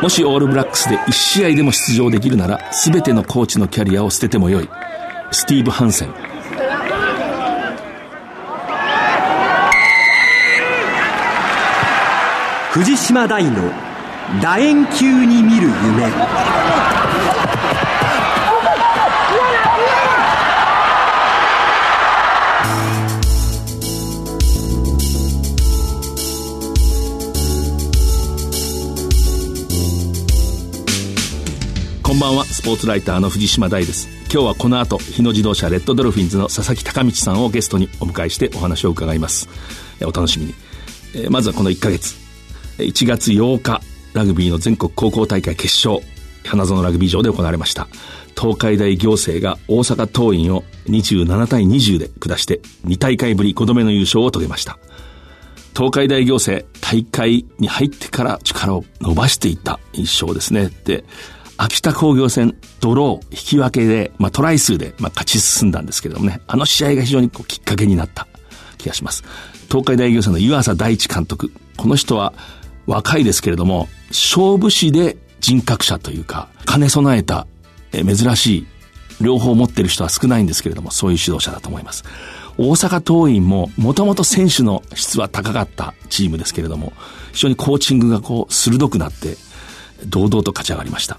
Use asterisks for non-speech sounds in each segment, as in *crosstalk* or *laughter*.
もしオールブラックスで1試合でも出場できるなら全てのコーチのキャリアを捨ててもよい。スティーブ・ハンセン。藤島大の楕円球に見る夢。んばんは。スポーツライターの藤島大です。今日はこの後日野自動車レッドドルフィンズの佐々木隆道さんをゲストにお迎えしてお話を伺います。お楽しみに。まずはこの1ヶ月。1月8日ラグビーの全国高校大会決勝。花園ラグビー場で行われました。東海大行政が大阪桐蔭を27対20で下して2大会ぶり5度目の優勝を遂げました。東海大行政大会に入ってから力を伸ばしていった印象ですね。で秋田工業戦、ドロー、引き分けで、まあ、トライ数で、まあ、勝ち進んだんですけどもね、あの試合が非常にこうきっかけになった気がします。東海大行政の湯浅大地監督。この人は若いですけれども、勝負師で人格者というか、兼ね備えた、え珍しい、両方持ってる人は少ないんですけれども、そういう指導者だと思います。大阪桐蔭も、もともと選手の質は高かったチームですけれども、非常にコーチングがこう、鋭くなって、堂々と勝ち上がりました。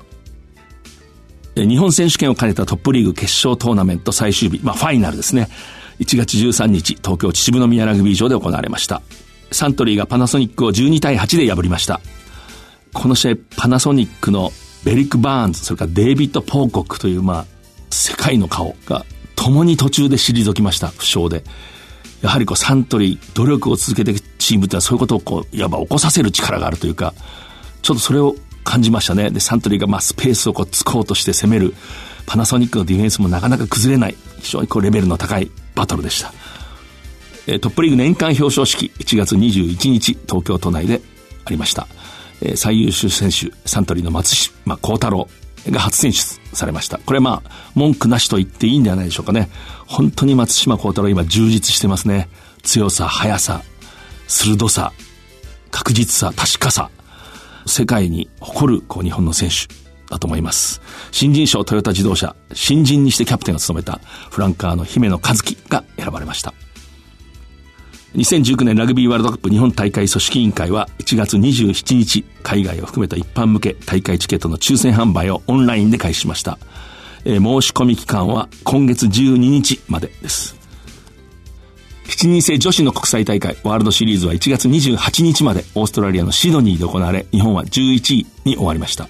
日本選手権を兼ねたトップリーグ決勝トーナメント最終日、まあファイナルですね。1月13日、東京秩父宮ラグビー場で行われました。サントリーがパナソニックを12対8で破りました。この試合、パナソニックのベリック・バーンズ、それからデイビッド・ポーコックという、まあ、世界の顔が共に途中で退きました、負傷で。やはりこうサントリー、努力を続けていくチームってのはそういうことをこう、いわば起こさせる力があるというか、ちょっとそれを感じましたね。で、サントリーがまあスペースをこう突こうとして攻める。パナソニックのディフェンスもなかなか崩れない。非常にこうレベルの高いバトルでした。え、トップリーグ年間表彰式、1月21日、東京都内でありました。え、最優秀選手、サントリーの松島幸太郎が初選出されました。これまあ、文句なしと言っていいんではないでしょうかね。本当に松島幸太郎今充実してますね。強さ、速さ、鋭さ、確実さ、確かさ。世界に誇るこう日本の選手だと思います。新人賞トヨタ自動車、新人にしてキャプテンを務めたフランカーの姫野和樹が選ばれました。2019年ラグビーワールドカップ日本大会組織委員会は1月27日、海外を含めた一般向け大会チケットの抽選販売をオンラインで開始しました。え、申し込み期間は今月12日までです。7人制女子の国際大会ワールドシリーズは1月28日までオーストラリアのシドニーで行われ、日本は11位に終わりました。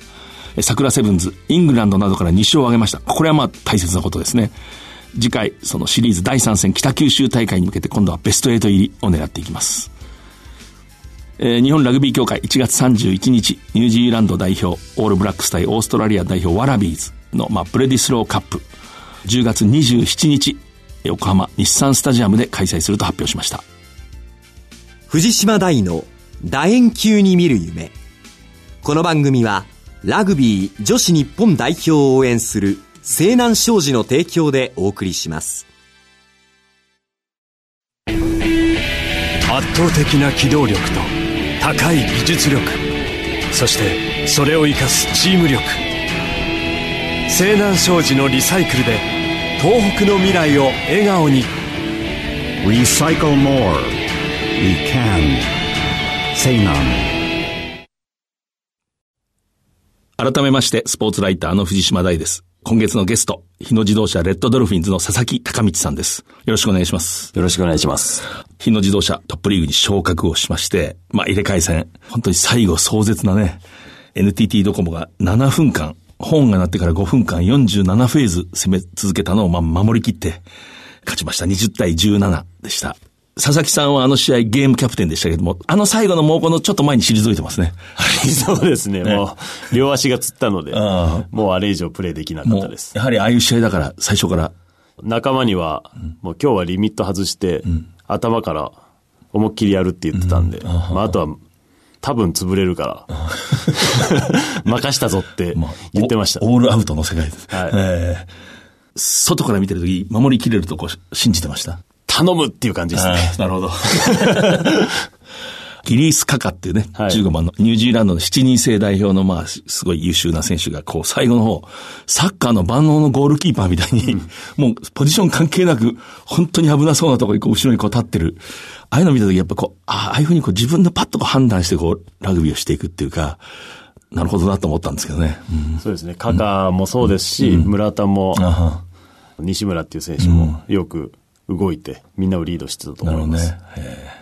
サクラセブンズ、イングランドなどから2勝を挙げました。これはまあ大切なことですね。次回、そのシリーズ第3戦北九州大会に向けて今度はベスト8入りを狙っていきます。えー、日本ラグビー協会1月31日、ニュージーランド代表、オールブラックス対オーストラリア代表ワラビーズの、まあ、ブレディスローカップ、10月27日、横浜日産スタジアムで開催すると発表しました。藤島大の楕円球に見る夢。この番組はラグビー女子日本代表を応援する西南商事の提供でお送りします。圧倒的な機動力と高い技術力そしてそれを生かすチーム力。西南商事のリサイクルで東北の未来を笑顔に Recycle more We can Say none 改めましてスポーツライターの藤島大です今月のゲスト、日野自動車レッドドルフィンズの佐々木隆道さんです。よろしくお願いします。よろしくお願いします。日野自動車トップリーグに昇格をしまして、まあ入れ替え戦、本当に最後壮絶なね、NTT ドコモが7分間本が鳴ってから5分間47フェーズ攻め続けたのをま守りきって勝ちました。20対17でした。佐々木さんはあの試合ゲームキャプテンでしたけども、あの最後の猛攻のちょっと前に退いてますね。はい、そうですね。ねもう、両足がつったので、もうあれ以上プレーできなかったです。やはりああいう試合だから、最初から。仲間には、もう今日はリミット外して、うん、頭から思いっきりやるって言ってたんで、うん、まああとは多分潰れるから、*laughs* 任したぞって言ってました。オールアウトの世界です。はい、えー、外から見てるとき、守りきれるとこ信じてました？頼むっていう感じですね。なるほど。*laughs* ギリース・カカっていうね、はい15番のニュージーランドの7人制代表のまあ、すごい優秀な選手が、こう、最後の方、サッカーの万能のゴールキーパーみたいに、もうポジション関係なく、本当に危なそうなところにこう後ろにこう立ってる。ああいうの見たとき、やっぱこう、ああああいうふうにこう自分でパッとこう判断してこう、ラグビーをしていくっていうか、なるほどなと思ったんですけどね。うんそうですね。カカもそうですし、村田も、西村っていう選手もよく動いて、みんなをリードしてたとなるほど思います。ね。ええ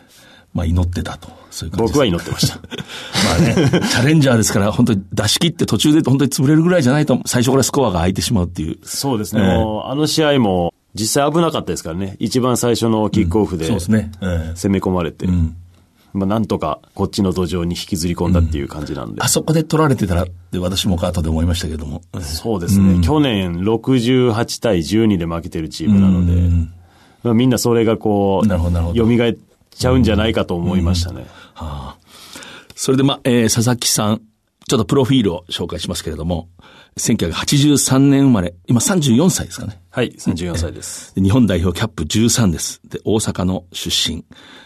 まあ祈ってたと。そういう感じ僕は祈ってました。*laughs* まあね、チャレンジャーですから、本当に出し切って途中で本当に潰れるぐらいじゃないと、最初からスコアが空いてしまうっていう。そうですね。ええもうあの試合も実際危なかったですからね。一番最初のキックオフで攻め込まれて、ん。まあなんとかこっちの土壌に引きずり込んだっていう感じなんで。あそこで取られてたらって私も後で思いましたけども。そうですね。去年68対12で負けてるチームなので、まあ、みんなそれがこう、なるほどなるほど。蘇っちゃうんじゃないかと思いましたね。それでまあ、えー佐々木さん、ちょっとプロフィールを紹介しますけれども、1983年生まれ、今34歳ですかね。はい、34歳です。*laughs* で日本代表キャップ13です。で、大阪の出身。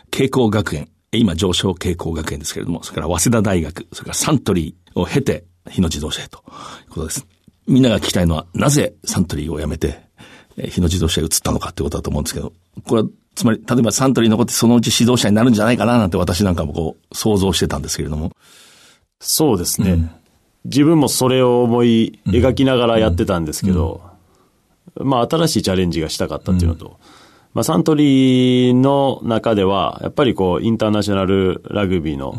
慶光学園。え今上昇慶光学園ですけれども、それから早稲田大学、それからサントリーを経て、日野自動車へということです。みんなが聞きたいのは、なぜサントリーを辞めて、えー日野自動車へ移ったのかってことだと思うんですけど、これは、つまり、例えばサントリーに残ってそのうち指導者になるんじゃないかななんて私なんかもこう、想像してたんですけれども。そうですね。自分もそれを思い描きながらやってたんですけど、まあ新しいチャレンジがしたかったっていうのと、まあサントリーの中では、やっぱりこう、インターナショナルラグビーの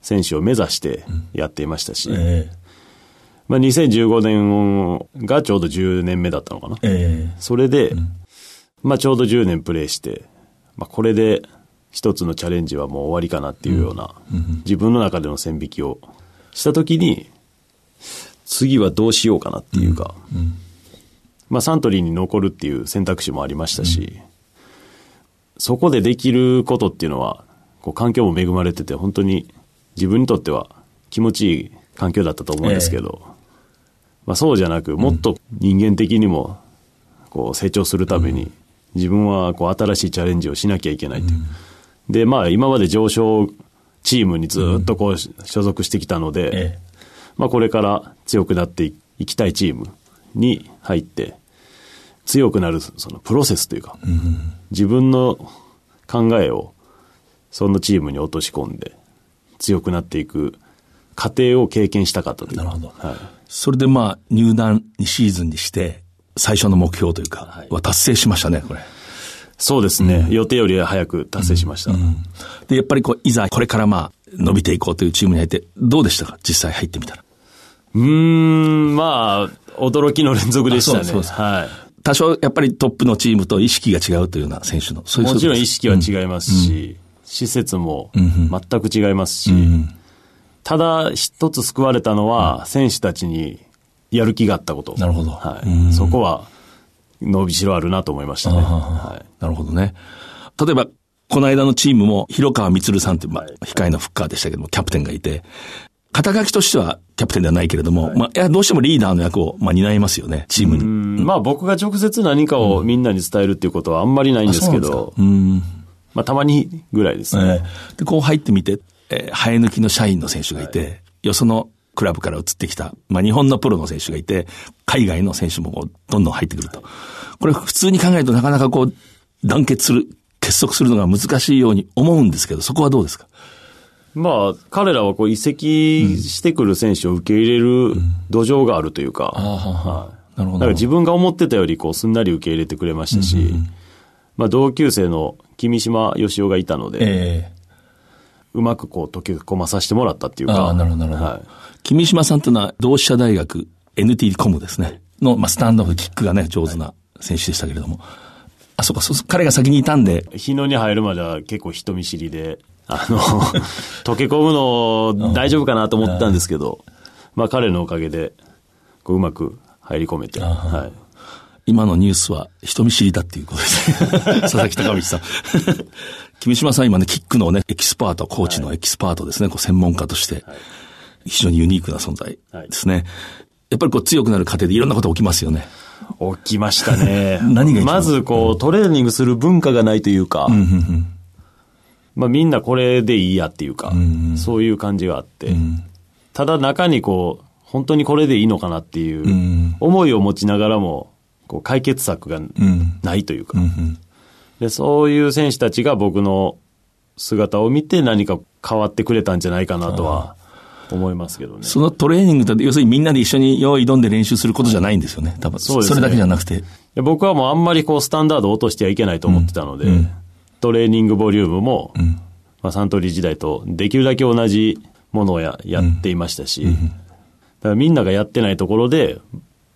選手を目指してやっていましたし、えまあ2015年がちょうど10年目だったのかな。ええ。それで、まあちょうど10年プレーして、まあこれで一つのチャレンジはもう終わりかなっていうような、自分の中での線引きをしたときに、次はどうしようかなっていうか、まあサントリーに残るっていう選択肢もありましたし、そこでできることっていうのは、こう環境も恵まれてて、本当に自分にとっては気持ちいい環境だったと思うんですけど、まあそうじゃなく、もっと人間的にもこう成長するために、自分はこう新しいチャレンジをしなきゃいけないという。で、まあ今まで上昇チームにずっとこう所属してきたので、えまあこれから強くなっていきたいチームに入って、強くなるそのプロセスというか、自分の考えをそのチームに落とし込んで、強くなっていく過程を経験したかったというか。なるほどはい。それでまあ、入団2シーズンにして、最初の目標というか、は達成しましたね、これ。そうですね。予定より早く達成しました。で、やっぱりこう、いざこれからまあ、伸びていこうというチームに入って、どうでしたか？実際入ってみたら。うーん、まあ、驚きの連続でしたね。あそうそうそうはい。多少やっぱりトップのチームと意識が違うというような選手の、そういうもちろん意識識は違いますし、施設も全く違いますし、ただ一つ救われたのは、選手たちにやる気があったこと。なるほどはい。そこは、伸びしろあるなと思いましたね。あはははい。なるほどね。例えば、この間のチームも、広川光さんってまあ、控えのフッカーでしたけども、キャプテンがいて、肩書きとしてはキャプテンではないけれども、まあ、いや、どうしてもリーダーの役を、まあ、担いますよね、チームに。うんまあ僕が直接何かをみんなに伝えるっていうことはあんまりないんですけど、うん。まあたまにぐらいですね。ええで、こう入ってみて、えー生え抜きの社員の選手がいて、よそのクラブから移ってきた、まあ日本のプロの選手がいて、海外の選手もこうどんどん入ってくると。これ普通に考えるとなかなかこう、団結する、結束するのが難しいように思うんですけど、そこはどうですか？まあ彼らはこう移籍してくる選手を受け入れる土壌があるというか、はいなるほど。だから自分が思ってたよりこうすんなり受け入れてくれましたし、まあ同級生の君島よしおがいたので、ええうまくこう溶け込まさせてもらったっていうか。ああ、なるほど、なるほど。はい君島さんというのは、同志社大学 NTT コムですね。の、まあ、スタンドオフ、キックがね、上手な選手でしたけれども。あ、そうか、そう彼が先にいたんで、日野に入るまでは結構人見知りで、あの、*laughs* 溶け込むの大丈夫かなと思ったんですけど、まあ彼のおかげで、こううまく入り込めて、はい。今のニュースは人見知りだっていうことですね。*laughs* 佐々木隆道さん。*laughs* 君島さん今ね、キックのね、エキスパート、コーチのエキスパートですね、こう専門家として、非常にユニークな存在ですね。やっぱりこう強くなる過程でいろんなこと起きますよね。起きましたね。*laughs* 何がまずこう、トレーニングする文化がないというか、まあみんなこれでいいやっていうか、んそういう感じがあって、んただ中にこう、本当にこれでいいのかなっていううん思いを持ちながらも、こう解決策がうん。ないというか、うん。で、そういう選手たちが僕の姿を見て何か変わってくれたんじゃないかなとは思いますけどね。そのトレーニングって、要するにみんなで一緒に用意挑んで練習することじゃないんですよね。多分。そうですねれだけじゃなくて。で僕はもうあんまりこうスタンダードを落としてはいけないと思ってたので、うんうんトレーニングボリュームも、んまあ、サントリー時代とできるだけ同じものをややっていましたし、だからみんながやってないところで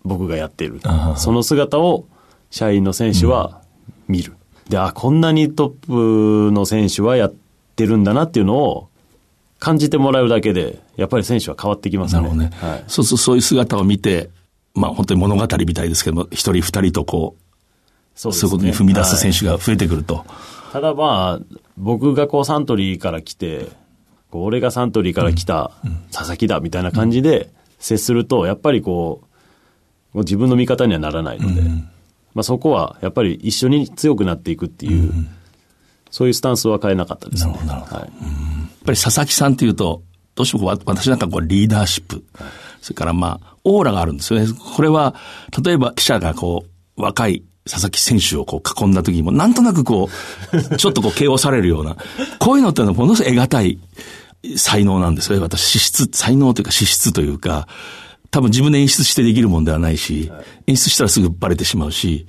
僕がやってるあ。ーその姿を社員の選手は見る。で、あ、こんなにトップの選手はやってるんだなっていうのを感じてもらうだけで、やっぱり選手は変わってきますね。なるほどね。はい。そうそう、そういう姿を見て、まあ本当に物語みたいですけども、一人二人とこう、そそういうことに踏み出す選手手が増えてくると。ただまあ、僕がこうサントリーから来て、こう俺がサントリーから来た佐々木だみたいな感じで接すると、やっぱりこう、自分の味方にはならないので、まあそこはやっぱり一緒に強くなっていくっていう、そういうスタンスは変えなかったですね。なるほどはいやっっぱり佐々木さんっていうと、どうしても私なんかこうリーダーシップ、それからまあ、オーラがあるんですよね。これは、例えば記者がこう、若い佐々木選手をこう囲んだ時にも、なんとなくこう、ちょっとこう、形容されるような、こういうのってのはものすごい得難い才能なんですよね。私、資質、才能というか資質というか、多分自分で演出してできるもんではないし、演出したらすぐバレてしまうし、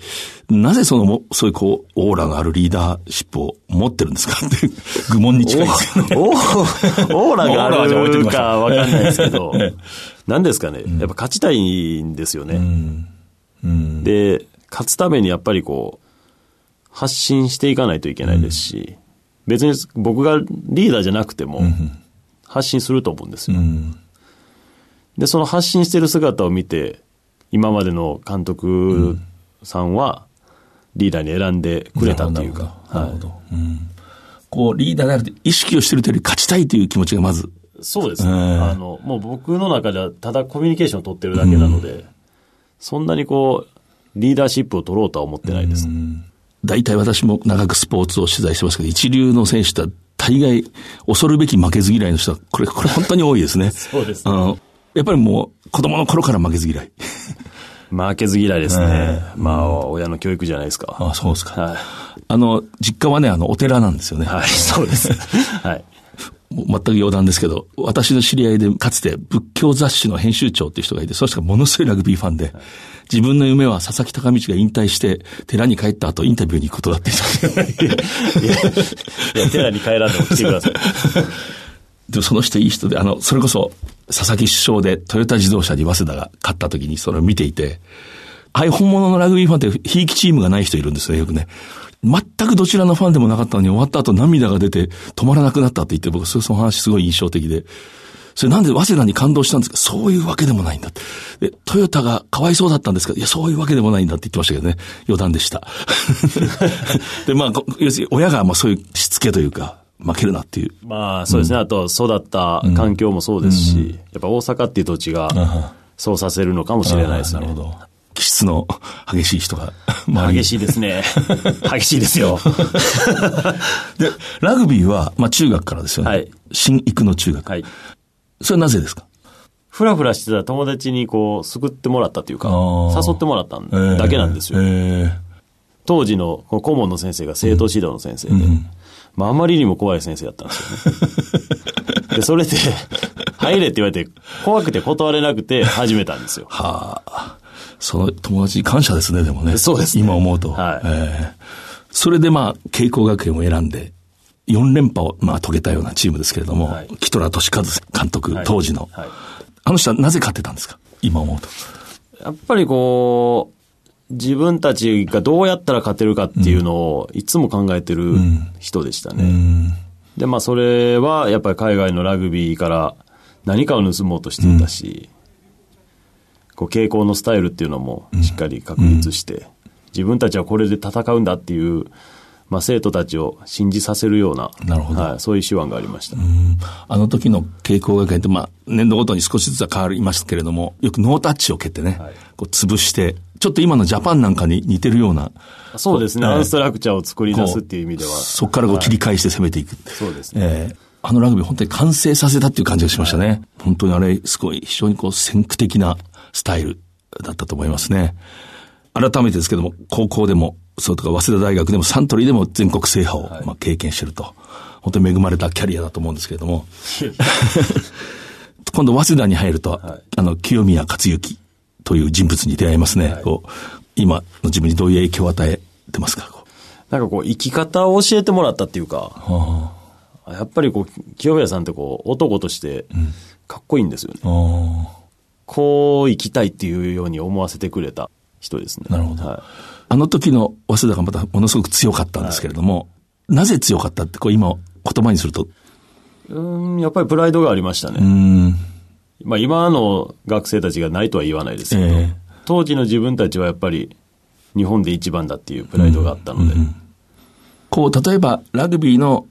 なぜそのも、そういうこう、オーラがあるリーダーシップを持ってるんですかっていう疑問に近いですよね。オーラがああるかわかんないですけど。ええ、何ですかね、やっぱ勝ちたいんですよね。うん。で、勝つためにやっぱりこう、発信していかないといけないですし、別に僕がリーダーじゃなくても、発信すると思うんですよ。うんで、その発信してる姿を見て、今までの監督さんは、リーダーに選んでくれたっていうか、はなるほど。うんこう、リーダーであると意識をしてるというより勝ちたいという気持ちがまず、い。そうですね。ええあの、もう僕の中ではただコミュニケーションを取ってるだけなので、そんなにこう、リーダーシップを取ろうとは思ってないです。大体私も長くスポーツを取材してますけど、一流の選手って大概恐るべき負けず嫌いの人は、これ、これ本当に多いですね。*laughs* そうですねやっぱりもう子供の頃から負けず嫌い。負けず嫌いですね。えまあ、親の教育じゃないですか。あそうですか。はい。あの、実家はね、あの、お寺なんですよね。はい、そうです。*laughs* はい。全く余談ですけど、私の知り合いでかつて仏教雑誌の編集長っていう人がいて、その人がものすごいラグビーファンで、自分の夢は佐々木隆道が引退して寺に帰った後インタビューに行くことだって言ってた。*laughs* いや、いや寺に帰らんでも来てください。でもその人いい人で、あの、それこそ佐々木首相でトヨタ自動車に早稲田が勝った時にそれを見ていて、ああいう本物のラグビーファンって、ひいきチームがない人いるんですね、よくね。全くどちらのファンでもなかったのに終わった後涙が出て止まらなくなったって言って、僕その話すごい印象的で。それなんで早稲田に感動したんですか？そういうわけでもないんだって。で、トヨタがかわいそうだったんですか？いや、そういうわけでもないんだって言ってましたけどね。余談でした。*laughs* で、まあ、要するに親がまあそういうしつけというか、負けるなっていう。まあ、そうですね。あと、育った環境もそうですし、やっぱ大阪っていう土地が、そうさせるのかもしれないですね。なるほど。気質の激しい人が激しいですね。*laughs* 激しいですよ。*laughs* で、ラグビーは、まあ中学からですよね。はい新育の中学。はい。それはなぜですか？ふらふらしてた友達にこう、救ってもらったというか、誘ってもらったんだけなんですよ。え当時の顧問の先生が生徒指導の先生で、まあ、あまりにも怖い先生だったんですよね。*laughs* で、それで、入れって言われて、怖くて断れなくて始めたんですよ。ーはあ。その友達に感謝ですね、でもね。そうですね今思うと。はいえーそれでまあ、慶光学園を選んで、4連覇をまあ遂げたようなチームですけれども、はいキトラ俊和監督、はい当時の、はいあの人はなぜ勝ってたんですか？今思うと。やっぱりこう、自分たちがどうやったら勝てるかっていうのをいつも考えてる人でしたね。うん。で、まあそれはやっぱり海外のラグビーから何かを盗もうとしていたし、こう傾向のスタイルっていうのもしっかり確立して、自分たちはこれで戦うんだっていう、まあ、生徒たちを信じさせるような、なるほどはい、そういう手腕がありました。あの時の傾向学園って、まあ、年度ごとに少しずつは変わりますけれども、よくノータッチを蹴ってね、こう潰して、ちょっと今のジャパンなんかに似てるような、そうですね、ええアンストラクチャーを作り出すっていう意味では。そこからこう切り返して攻めていく。そうですね。ええあのラグビー本当に完成させたっていう感じがしましたね。本当にあれ、すごい、非常にこう先駆的なスタイルだったと思いますね。改めてですけども、高校でも、そうとか、早稲田大学でも、サントリーでも全国制覇を、まあ、経験してると。本当に恵まれたキャリアだと思うんですけれども。*laughs* 今度、早稲田に入ると、あの、清宮克行という人物に出会いますね。こう今の自分にどういう影響を与えてますか？こなんかこう、生き方を教えてもらったっていうか、うはやっぱりこう、清宮さんってこう、男として、かっこいいんですよね。あああこう生きたいっていうように思わせてくれた人ですね。なるほどはあの時の早稲田がまたものすごく強かったんですけれども、なぜ強かったって、こう今言葉にすると、い。うん、やっぱりプライドがありましたね。うーん、まあ今の学生たちがないとは言わないですけど、ええ。当時の自分たちはやっぱり日本で一番だっていうプライドがあったので、こう、例えばラグビーの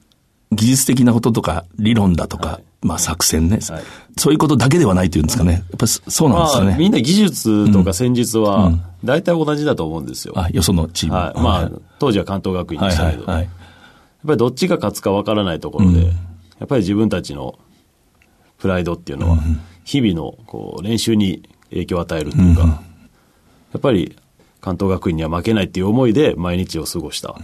技術的なこととか理論だとか、まあ作戦ね、はいそういうことだけではないというんですかね。やっぱりそそうなんですかまあみね。んな技術とか戦術は大体同じだと思うんですよ。あ、よそのチーム。はい。まあ、当時は関東学院はいでしたけど、はいはい。やっぱりどっちが勝つかわからないところで、やっぱり自分たちのプライドっていうのは、日々のこう練習に影響を与えるというか、やっぱり関東学院には負けないっていう思いで毎日を過ごした。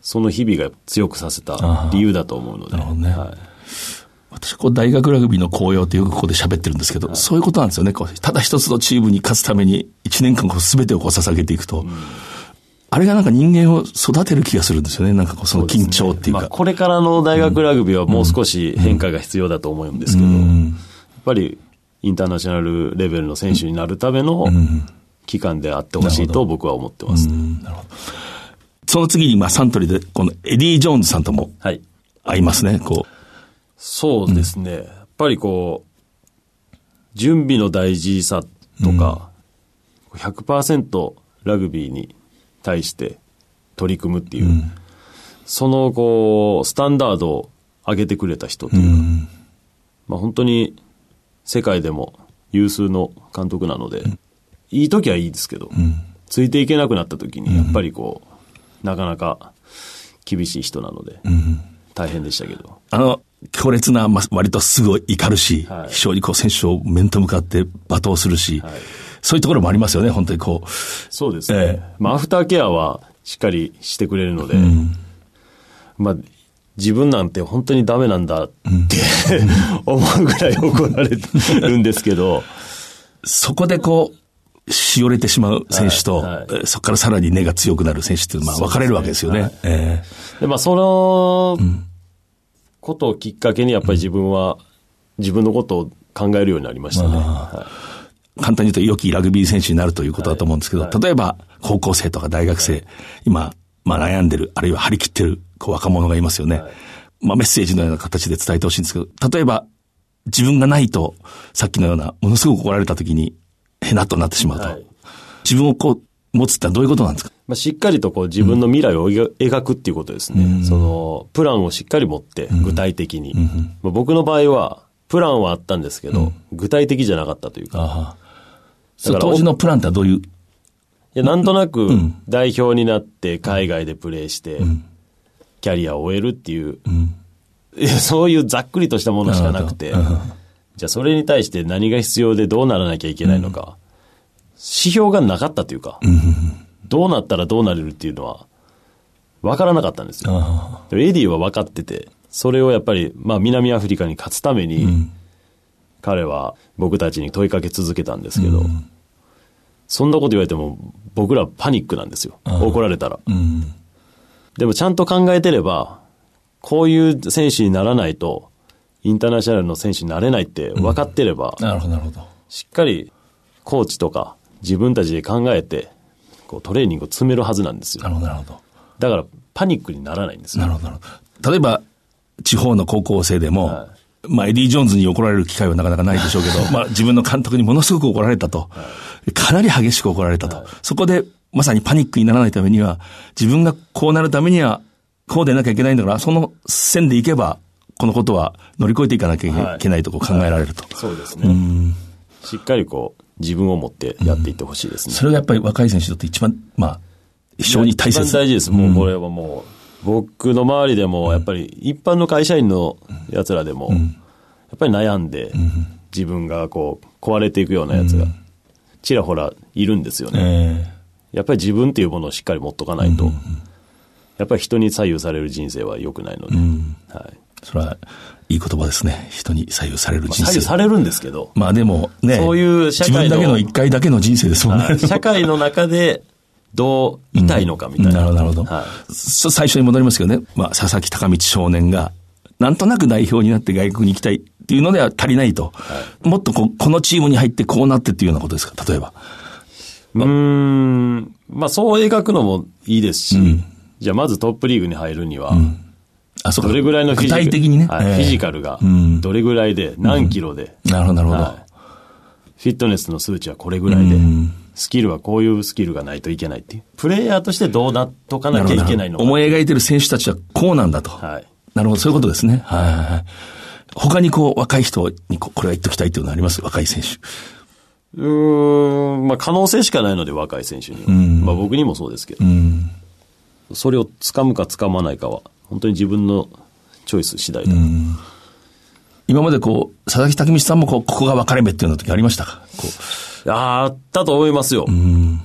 その日々が強くさせた理由だと思うので。なるほどねはい私、こう、大学ラグビーの紅葉ってよくここで喋ってるんですけど、そういうことなんですよね。こう、ただ一つのチームに勝つために、一年間こう、すべてをこう、捧げていくと、あれがなんか人間を育てる気がするんですよね。なんかこう、その緊張っていうか。まあ、これからの大学ラグビーはもう少し変化が必要だと思うんですけど、やっぱりインターナショナルレベルの選手になるための期間であってほしいと僕は思ってます。その次に、まあ、サントリーで、このエディ・ジョーンズさんともはい。会いますね。こそうですね。やっぱりこう、準備の大事さとか、100%ラグビーに対して取り組むっていう、そのこう、スタンダードを上げてくれた人というか、まあ本当に世界でも有数の監督なので、いい時はいいですけど、ついていけなくなった時に、やっぱりこう、なかなか厳しい人なので、大変でしたけど。う、あの、強烈な、まあ、割とすぐ怒るし、はい。非常にこう、選手を面と向かって罵倒するし、そういうところもありますよね、本当にこう。そうですね。ええ。まあ、アフターケアはしっかりしてくれるので、まあ、自分なんて本当にダメなんだって、*laughs* 思うぐらい怒られるんですけど、そこでこう、しおれてしまう選手と、はいはい。えーそこからさらに根が強くなる選手っていうのは、まあ、分かれるわけですよね。えでまあ、そのことをきっかけにやっぱり自分は、自分のことを考えるようになりましたね。簡単に言うと良きラグビー選手になるということだと思うんですけど、例えば高校生とか大学生、今、まあ悩んでる、あるいは張り切ってるこう若者がいますよね。まあメッセージのような形で伝えてほしいんですけど、例えば自分がないと、さっきのようなものすごく怒られた時に、へなっとなってしまうと。はい。自分をこう、持つってのはどういうことなんですか？まあ、しっかりとこう自分の未来を描描くっていうことですね。その、プランをしっかり持って、具体的に。まあ僕の場合は、プランはあったんですけど、具体的じゃなかったというか。だから当時のプランってどういう、いや、なんとなく代表になって海外でプレーして、キャリアを終えるっていう、そういうざっくりとしたものしかなくて、じゃあそれに対して何が必要でどうならなきゃいけないのか、指標がなかったというか、どうなったらどうなれるっていうのは、わからなかったんですよ。でもエディは分かってて、それをやっぱり、まあ南アフリカに勝つために、彼は僕たちに問いかけ続けたんですけど、そんなこと言われても僕らパニックなんですよ。怒られたら。でもちゃんと考えてれば、こういう選手にならないと、インターナショナルの選手になれないって分かってれば、なるほど、なるほど。しっかりコーチとか自分たちで考えて、こうトレーニングを詰めるはずなんですよ。なるほど、なるほど。だからパニックにならないんですよ。なるほど、なるほど。例えば、地方の高校生でも、はまあ、エディ・ジョーンズに怒られる機会はなかなかないでしょうけど、*laughs* まあ、自分の監督にものすごく怒られたと。かなり激しく怒られたと。そこで、まさにパニックにならないためには、自分がこうなるためには、こうでなきゃいけないんだから、その線でいけば、このことは乗り越えていかなきゃいけないとこう考えられると。そうですね。しっかりこう、自分を持ってやっていってほしいですね。それがやっぱり若い選手にとって一番、まあ、非常に大切一番大事です。もうこれはもう、僕の周りでも、やっぱり一般の会社員の奴らでも、やっぱり悩んで、自分がこう、壊れていくようなやつが、ちらほらいるんですよね。えやっぱり自分っていうものをしっかり持っとかないと、やっぱり人に左右される人生は良くないので、はい。えそれは、いい言葉ですね。人に左右される人生。左右されるんですけど、まあでもね、そういう社会の自分だけの一回だけの人生ですもんね。はい社会の中でどういたいのかみたいな。なるほど、なるほど。はいそ最初に戻りますけどね、まあ、佐々木高道少年が、なんとなく代表になって外国に行きたいっていうのでは足りないと。もっとこうこのチームに入ってこうなってっていうようなことですか、例えば。うーん、まあそう描くのもいいですし、じゃあまずトップリーグに入るには、あ、そうか。どれぐらいのフィジカル？具体的にね。はいええフィジカルがうん、どれぐらいで、何キロで、なるほど、なるほど。はいフィットネスの数値はこれぐらいで、スキルはこういうスキルがないといけないっていう。プレイヤーとしてどうなっとかなきゃいけないのか。思い描いてる選手たちはこうなんだと。はい。なるほど、そういうことですね。はいはいはい。他にこう、若い人にここれは言っときたいっていうのあります？若い選手。うーん、まあ可能性しかないので若い選手には。まあ僕にもそうですけど。それを掴むか掴まないかは、本当に自分のチョイス次第だと。今までこう、佐々木武道さんもこう、ここが分かれ目っていうの時ありましたか？こう。あったと思いますよ。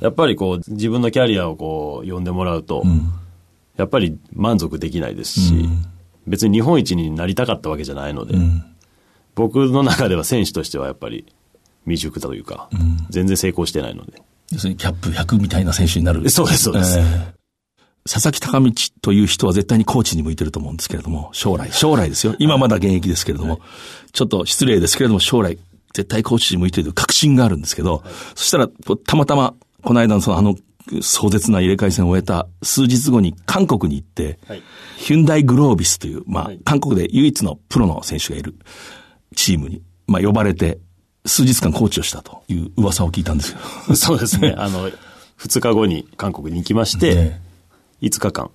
やっぱりこう、自分のキャリアをこう、呼んでもらうと、やっぱり満足できないですし、別に日本一になりたかったわけじゃないので、僕の中では選手としてはやっぱり未熟だというか、全然成功してないので。要するにキャップ100みたいな選手になる。そうですそうですええ佐々木高道という人は絶対にコーチに向いてると思うんですけれども、将来、将来ですよ。今まだ現役ですけれども、ちょっと失礼ですけれども、将来、絶対コーチに向いてる確信があるんですけど、そしたら、たまたま、この間のそのあの、壮絶な入れ替え戦を終えた数日後に韓国に行って、はいヒュンダイグロービスという、まあ、はい韓国で唯一のプロの選手がいるチームに、まあ、呼ばれて、数日間コーチをしたという噂を聞いたんですよ。*laughs* そうですね。あの、2日後に韓国に行きまして、ね5日間、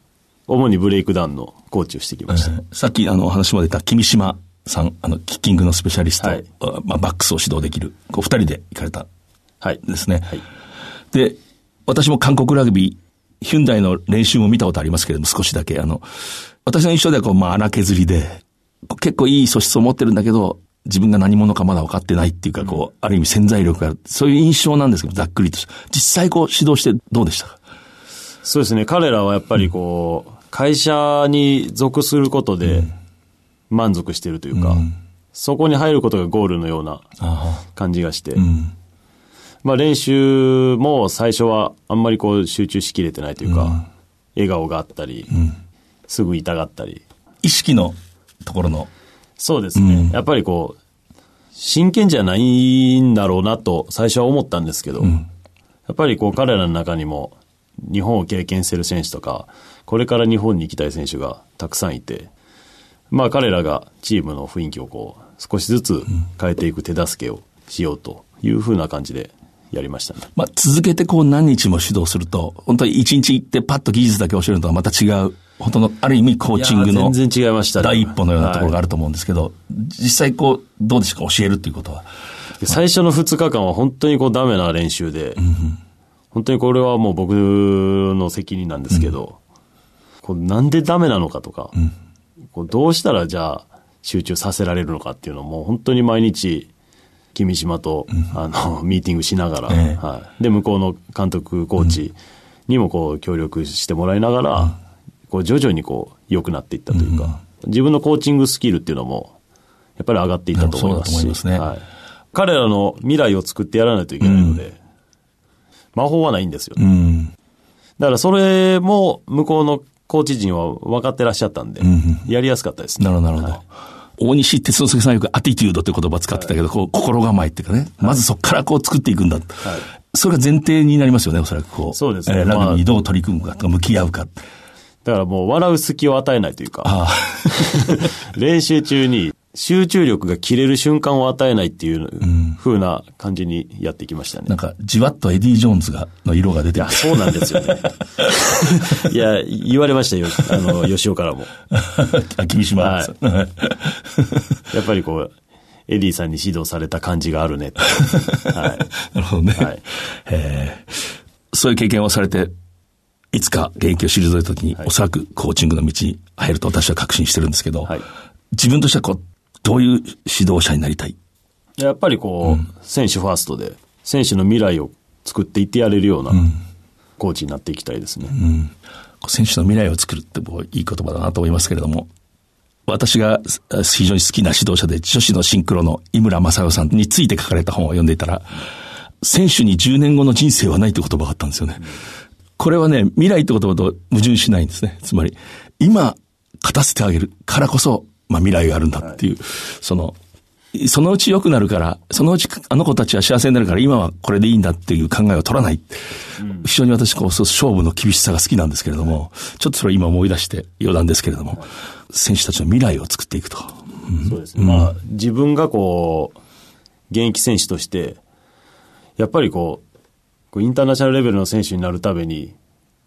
主にブレイクダウンのコーチをしてきました。さっきあの話も出た君島さん、あの、キッキングのスペシャリスト、はいあまあ、バックスを指導できる、こう二人で行かれたはい。んですね。はいで、私も韓国ラグビー、ヒュンダイの練習も見たことありますけれども、少しだけ、あの、私の印象ではこう、まあ、荒削りで、結構いい素質を持ってるんだけど、自分が何者かまだ分かってないっていうか、こう、ある意味潜在力がある。そういう印象なんですけど、ざっくりとした。実際こう、指導してどうでしたか？そうですね。彼らはやっぱりこう、会社に属することで満足してるというか、そこに入ることがゴールのようなあ感じがして、ん。まあ練習も最初はあんまりこう集中しきれてないというか、笑顔があったり、すぐ痛がったり。意識のところの、そうですね。やっぱりこう、真剣じゃないんだろうなと最初は思ったんですけど、やっぱりこう彼らの中にも日本を経験してる選手とか、これから日本に行きたい選手がたくさんいて、まあ彼らがチームの雰囲気をこう少しずつ変えていく手助けをしようというふうな感じでやりましたね。まあ、続けてこう何日も指導すると、本当に一日行ってパッと技術だけ教えるのとはまた違う、本当のある意味コーチングの全然違いましたね第一歩のようなところがあると思うんですけど、実際こう、どうでしたか？教えるっていうことは。で最初の2日間は本当にこうダメな練習で、本当にこれはもう僕の責任なんですけど、こうなんでダメなのかとか、こうどうしたらじゃあ集中させられるのかっていうのも本当に毎日、君島と、あの、*laughs* ミーティングしながら、ええ。はい。で、向こうの監督、コーチにもこう協力してもらいながら、こう徐々にこう良くなっていったというか、自分のコーチングスキルっていうのも、やっぱり上がっていったと思いますし、はい。彼らの未来を作ってやらないといけない魔法はないんですよ。うん。だからそれも向こうのコーチ陣は分かってらっしゃったんで、やりやすかったですね。なるほど、なるほど。大西哲之助さんよくアティテュードって言葉使ってたけど、こう、心構えっていうかね、まずそこからこう作っていくんだ。それが前提になりますよね、おそらくこう。そうですねえーラグビーどう取り組むかとか、向き合うか。だからもう笑う隙を与えないというか、あ *laughs* 練習中に集中力が切れる瞬間を与えないっていう風な感じにやってきましたね。なんか、じわっとエディ・ジョーンズが、の色が出ていや、そうなんですよね。*laughs* いや、言われましたよ、あの、吉尾からも。*laughs* あ、君島、はい、*laughs* やっぱりこう、エディさんに指導された感じがあるね。はい。なるほどね。はい、えそういう経験をされて、いつか現役を退いた時に、はい、おそらくコーチングの道に入ると私は確信してるんですけど、はい、自分としてはこう、どういう指導者になりたい？やっぱりこう、うん、選手ファーストで、選手の未来を作っていってやれるような、コーチになっていきたいですね。うん、選手の未来を作るってもういい言葉だなと思いますけれども、私が非常に好きな指導者で、女子のシンクロの井村正代さんについて書かれた本を読んでいたら、選手に10年後の人生はないって言葉があったんですよね。これはね、未来って言葉と矛盾しないんですね。つまり、今、勝たせてあげるからこそ、まあ未来があるんだっていう、はい、その、そのうち良くなるから、そのうちあの子たちは幸せになるから今はこれでいいんだっていう考えを取らない。うん、非常に私こう、勝負の厳しさが好きなんですけれども、ちょっとそれを今思い出して余談ですけれども、選手たちの未来を作っていくと。うん、そうですね。まあ、自分がこう、現役選手として、やっぱりこう、こうインターナショナルレベルの選手になるために、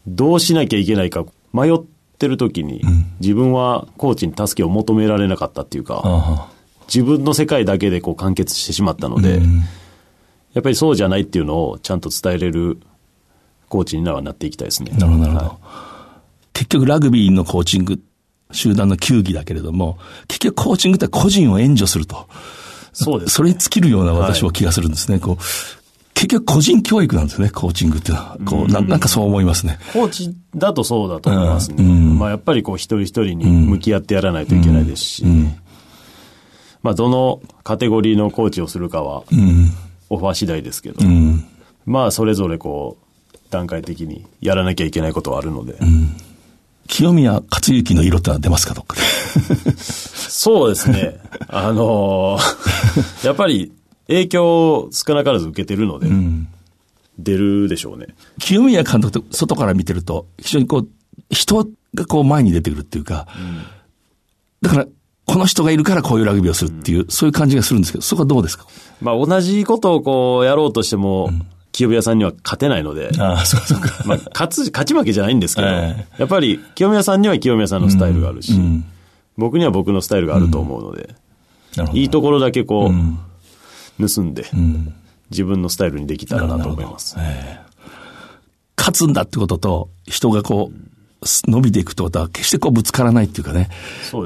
どうしなきゃいけないか迷ってる時に、うん、自分はコーチに助けを求められなかったっていうか、自分の世界だけでこう完結してしまったので、うん、やっぱりそうじゃないっていうのをちゃんと伝えれるコーチにはなっていきたいですね。なるほど、なるほど。はい、結局ラグビーのコーチング、集団の球技だけれども、結局コーチングって個人を援助すると。そうです。それに尽きるような私は気がするんですね。はい、こう結局個人教育なんですね、コーチングっていうのは。こう、ななんかそう思いますね。コーチだとそうだと思いますね。うん、まあやっぱりこう一人一人に向き合ってやらないといけないですし、まあどのカテゴリーのコーチをするかは、オファー次第ですけど、まあそれぞれこう、段階的にやらなきゃいけないことはあるので。清宮克行の色ってのは出ますか、どっかで？*laughs* そうですね。あのー、やっぱり影響を少なからず受けてるので、うん、出るでしょうね。清宮監督って外から見てると、非常にこう、人がこう前に出てくるっていうか、うん、だから、この人がいるからこういうラグビーをするっていう、うん、そういう感じがするんですけど、そこはどうですか？まあ同じことをこうやろうとしても、清宮さんには勝てないので。ああ、そうそうか。まあ、勝つ、勝ち負けじゃないんですけど、えー、やっぱり清宮さんには清宮さんのスタイルがあるし、僕には僕のスタイルがあると思うので、いいところだけこう、盗んで、自分のスタイルにできたらなと思います。勝つんだってことと、人がこう、伸びていくってことは決してこうぶつからないっていうかね。ね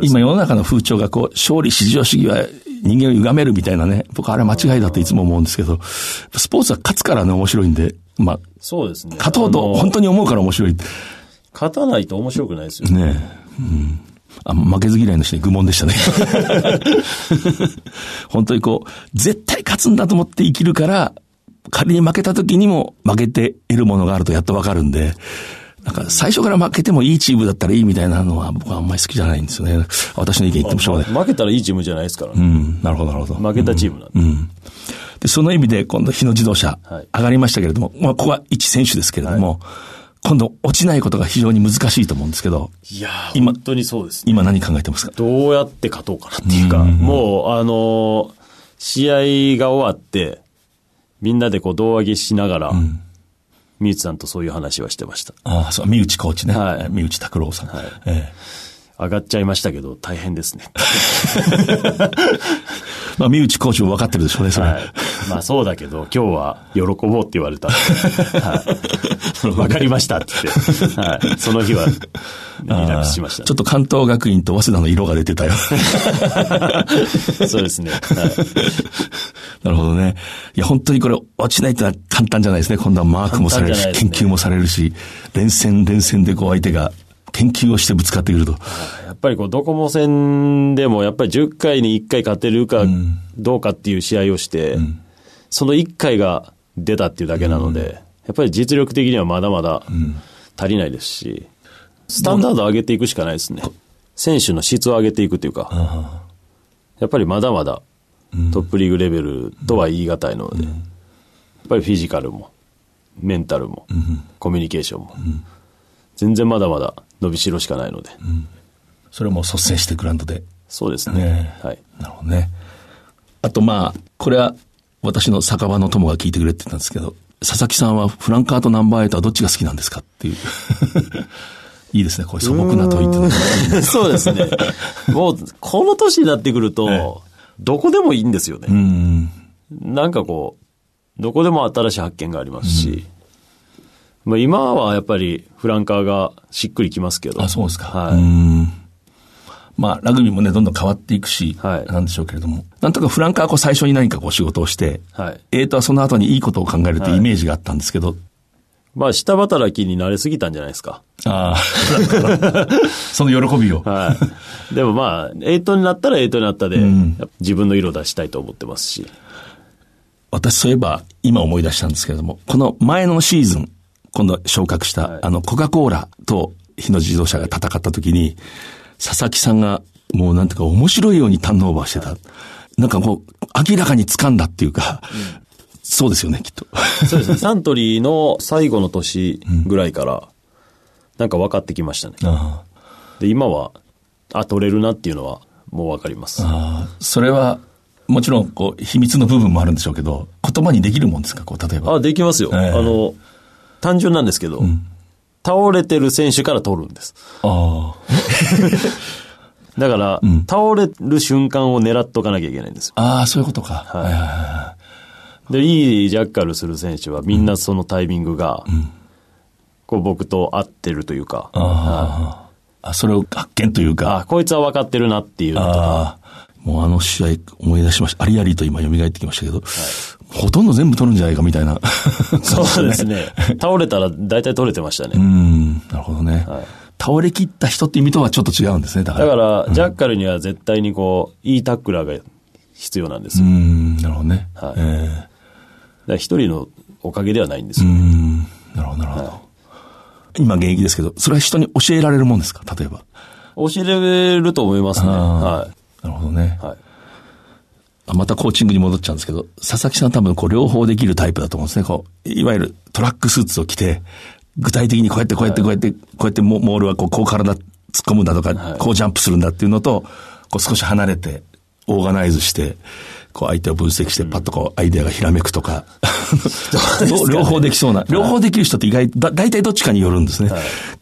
今世の中の風潮がこう、勝利至上主義は人間を歪めるみたいなね。僕あれは間違いだといつも思うんですけど、スポーツは勝つからね面白いんで、まあ、そうですね。勝とうと本当に思うから面白い。勝たないと面白くないですよね。ねうんあ負けず嫌いの人に愚問でしたね。*laughs* 本当にこう、絶対勝つんだと思って生きるから、仮に負けた時にも負けて得るものがあるとやっとわかるんで、なんか最初から負けてもいいチームだったらいいみたいなのは僕はあんまり好きじゃないんですよね。私の意見言ってもしょうがない。負けたらいいチームじゃないですからね。うん、なるほどなるほど。負けたチームなんで。うん、でその意味で今度日野自動車、上がりましたけれども、まあここは一選手ですけれども、はい今度落ちないことが非常に難しいと思うんですけど。いや今、本当にそうです、ね、今何考えてますか？どうやって勝とうかなっていうか、うもう、あの、試合が終わって、みんなでこう胴上げしながら、うん三内さんとそういう話はしてました。ああ、そう、三内コーチね。はい。三内拓郎さん。はい。ええ、上がっちゃいましたけど、大変ですね。*laughs* まあ、三内コーチも分かってるでしょうね、それ。はい、まあ、そうだけど、今日は喜ぼうって言われた。はい。*laughs* 分かりましたって言って、はい。その日は、リラックスしました、ね、ちょっと関東学院と早稲田の色が出てたよ。*laughs* そうですね。はい。なるほどね。いや、本当にこれ、落ちないってのは簡単じゃないですね。今度はマークもされるし、ね、研究もされるし、連戦連戦でこう相手が研究をしてぶつかってくると。やっぱりこう、ドコモ戦でも、やっぱり10回に1回勝てるかどうかっていう試合をして、うん、その1回が出たっていうだけなので、うん、やっぱり実力的にはまだまだ足りないですし、スタンダード上げていくしかないですね。選手の質を上げていくというか、やっぱりまだまだトップリーグレベルとは言い難いので、やっぱりフィジカルも、メンタルも、コミュニケーションも、全然まだまだ伸びしろしかないので。うん、それも率先してグラウンドでそうですね。ねはい。なるほどね。あとまあ、これは私の酒場の友が聞いてくれって言ったんですけど、佐々木さんはフランカーとナンバーエイトはどっちが好きなんですかっていう。*laughs* いいですね、こういう素朴な問いってのは *laughs* そうですね。もう、この年になってくると、ええどこでもいいんですよね。うん。なんかこう、どこでも新しい発見がありますし、まあ今はやっぱりフランカーがしっくりきますけど。あ、そうですか。はい。うん。まあ、ラグビーもね、どんどん変わっていくし、はいなんでしょうけれども。なんとかフランカーはこう最初に何かこう仕事をして、はい。エイトはその後にいいことを考えるというイメージがあったんですけど、まあ下働きに慣れすぎたんじゃないですか。ああ、*laughs* その喜びを。はい。でもまあ、エイトになったらエイトになったで、んやっぱ自分の色を出したいと思ってますし。私そういえば今思い出したんですけれども、この前のシーズン、今度昇格した、はいあの、コカ・コーラと日野自動車が戦った時に、佐々木さんがもうなんていうか面白いようにターンオーバーしてた。なんかこう、明らかに掴んだっていうか、そうですよね、きっと。そうですね。*laughs* サントリーの最後の年ぐらいから、なんか分かってきましたね。あで、今は、あ、取れるなっていうのは、もう分かります。あそれは、もちろん、こう、秘密の部分もあるんでしょうけど、言葉にできるもんですか、こう、例えば。あ、できますよ。ええあの、単純なんですけど、倒れてる選手から取るんです。あ *laughs* だから、倒れる瞬間を狙っとかなきゃいけないんですよ。あ。ああ、そういうことか。はいはいはで、いいジャッカルする選手はみんなそのタイミングが、こう僕と合ってるというか、い。ああ。あ、それを発見というか。あ、こいつは分かってるなっていうああ。もうあの試合思い出しました。ありありと今蘇ってきましたけど、ほとんど全部取るんじゃないかみたいな。そうですね。*laughs* 倒れたら大体取れてましたうね。ん、なるほどね。はい倒れ切った人って意味とはちょっと違うんですね、だから。だから、ジャッカルには絶対にこう、いいタックラーが必要なんですうよ。ん、なるほどね。はいえだから一人のおかげではないんですえうよ。ん、なるほど、なるほど。今現役ですけど、それは人に教えられるもんですか？例えば。教えれると思いますね。あはなるほどねい。。はい。あまたコーチングに戻っちゃうんですけど、佐々木さん多分こう両方できるタイプだと思うんですね。こう、いわゆるトラックスーツを着て、具体的にこうやってこうやってこうやって、こうやってモモールはこう、こう体突っ込むんだとか、こうジャンプするんだっていうのと、こう少し離れて、オーガナイズして、こう相手を分析して、パッとこうアイデアがひらめくとか、*laughs* 両方できそうな、両方できる人って意外、だ大体どっちかによるんですね。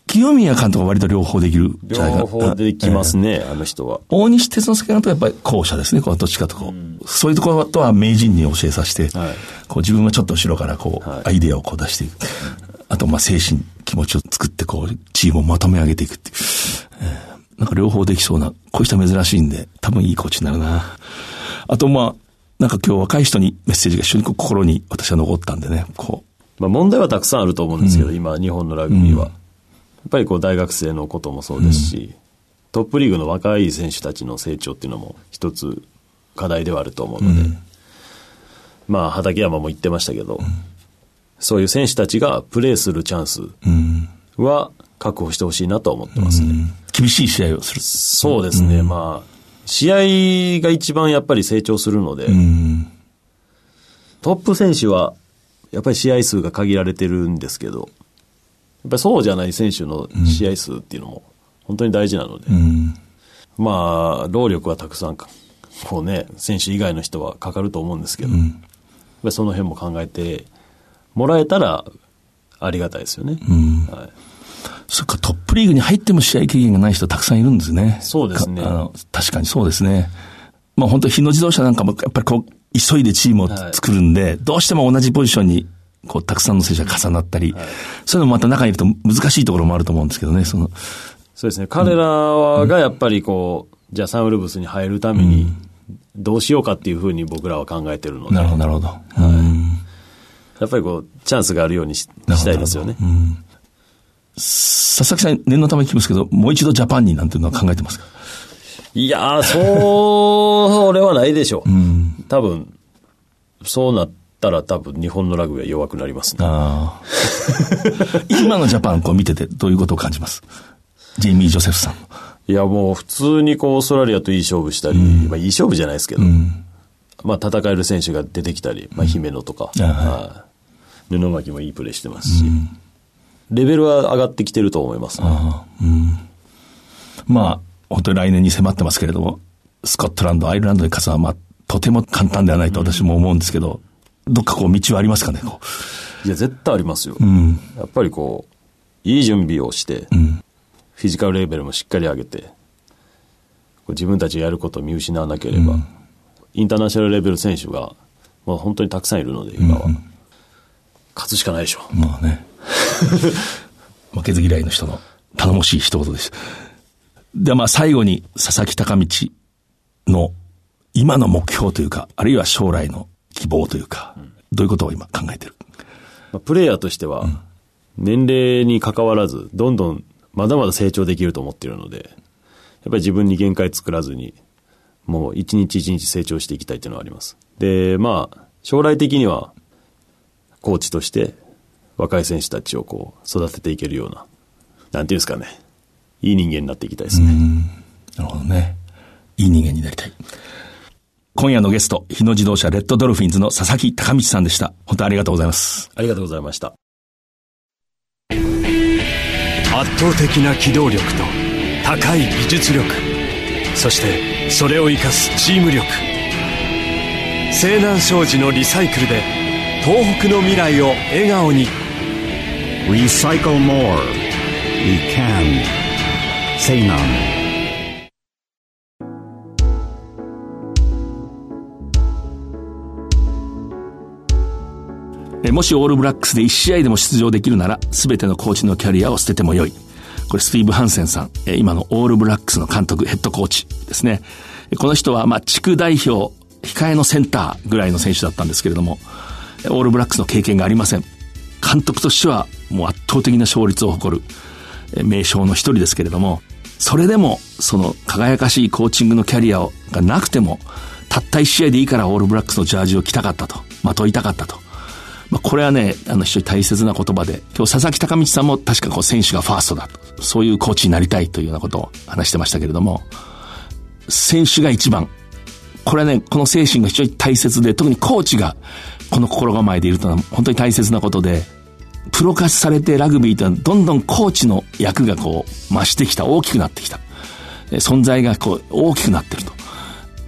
清宮監督は割と両方できるんじゃないかな両方できますね、あの人は。大西哲之助監督はやっぱり後者ですね。こうどっちかとこう、そういうところとは名人に教えさせて、はいこう自分はちょっと後ろからこう、はいアイデアをこう出していく。あと、まあ精神、気持ちを作ってこう、チームをまとめ上げていくっていう。えーなんか両方できそうな、こういう人は珍しいんで、多分いいコーチになるな。あと、まあ、なんか今日若い人にメッセージが一緒に心に私は残ったんでね、こまあ問題はたくさんあると思うんですけど、今、日本のラグビーは。やっぱりこう大学生のこともそうですし、トップリーグの若い選手たちの成長っていうのも一つ課題ではあると思うので、まあ畠山も言ってましたけど、そういう選手たちがプレーするチャンスう、うん、は確保してほしいなとは思ってますね。厳しい試合をする。そうですね、まあ、試合が一番やっぱり成長するので、うん、トップ選手は、やっぱり試合数が限られてるんですけど、やっぱりそうじゃない選手の試合数っていうのも本当に大事なので、うん、まあ、労力はたくさんか、こうね、選手以外の人はかかると思うんですけど、やっぱりその辺も考えてもらえたらありがたいですよね。はい。そっか、トップリーグに入っても試合経験がない人たくさんいるんですね。そうですね。か確かにそうですね。まあ本当日野自動車なんかもやっぱりこう、急いでチームをはい。作るんで、どうしても同じポジションに、こう、たくさんの選手が重なったり、そういうのもまた中にいると難しいところもあると思うんですけどね、その、そうですね。彼らがやっぱりこう、じゃあサンウルブスに入るために、どうしようかっていうふうに僕らは考えてるので、なるほど、なるほど。うん。やっぱりこう、チャンスがあるようにししたいですよね。佐々木さん、念のため聞きますけど、もう一度ジャパンになんていうのは考えてますか？いやー、それはないでしょう。多分、そうなったら多分日本のラグビーは弱くなりますね。ああ。今のジャパンこう見ててどういうことを感じます？ジェイミー・ジョセフさん。いや、もう普通にこう、オーストラリアといい勝負したり、まあいい勝負じゃないですけど、まあ戦える選手が出てきたり、まあ姫野とか、うん。はい布巻もいいプレーしてますし、レベルは上がってきてると思いますね。まあ、本当に来年に迫ってますけれども、スコットランド、アイルランドに勝つのは、まあ、とても簡単ではないと私も思うんですけど、どっかこう道はありますかね、こいや、絶対ありますよ。う。うん。やっぱりこう、いい準備をして、うん。フィジカルレベルもしっかり上げて、自分たちがやることを見失わなければ、インターナショナルレベル選手が、もう本当にたくさんいるので、今は。勝つしかないでしょ。まあね。*laughs* 負けず嫌いの人の頼もしい一言です。で、まあ最後に佐々木隆道の今の目標というか、あるいは将来の希望というか、どういうことを今考えてる？まあプレイヤーとしては、年齢に関わらず、どんどんまだまだ成長できると思っているので、やっぱり自分に限界作らずに、もう一日一日成長していきたいというのはあります。で、まあ、将来的には、コーチとして若い選手たちをこう育てていけるような、なんていうんですかね、いい人間になっていきたいですね。なるほどね。いい人間になりたい。今夜のゲスト、日野自動車レッドドルフィンズの佐々木隆道さんでした。本当にありがとうございます。ありがとうございました。圧倒的な機動力と高い技術力そしてそれを生かすチーム力西南商事のリサイクルで東北の未来を笑顔に Recycle more. We can. Say none. もしオールブラックスで1試合でも出場できるなら、すべてのコーチのキャリアを捨ててもよい。これスティーブ・ハンセンさん、今のオールブラックスの監督、ヘッドコーチですね。この人は、まあ、地区代表、控えのセンターぐらいの選手だったんですけれども、オールブラックスの経験がありません。監督としては、もう圧倒的な勝率を誇る、名将の一人ですけれども、それでも、その輝かしいコーチングのキャリアがなくても、たった一試合でいいからオールブラックスのジャージを着たかったと、まといたかったと。まあ、これはね、あの、非常に大切な言葉で、今日佐々木隆道さんも確かこう選手がファーストだと。そういうコーチになりたいというようなことを話してましたけれども、選手が一番。これはね、この精神が非常に大切で、特にコーチがこの心構えでいるというのは本当に大切なことで、プロ化されてラグビーというのはどんどんコーチの役がこう増してきた、大きくなってきた。存在がこう大きくなってると。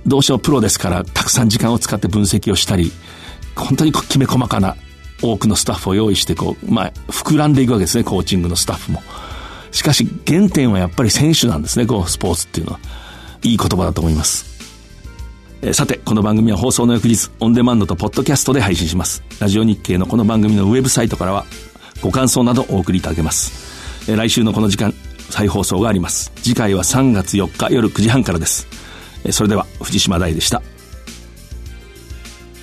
どうしてもプロですから、たくさん時間を使って分析をしたり、本当にこうきめ細かな多くのスタッフを用意して、こう、まあ、膨らんでいくわけですね、コーチングのスタッフも。しかし、原点はやっぱり選手なんですね、こう、スポーツっていうのは。いい言葉だと思います。えーさて、この番組は放送の翌日、オンデマンドとポッドキャストで配信します。ラジオ日経のこの番組のウェブサイトからは、ご感想などお送りいただけます。えー来週のこの時間、再放送があります。次回は3月4日夜9時半からです。えーそれでは、藤島大でした。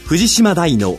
藤島大の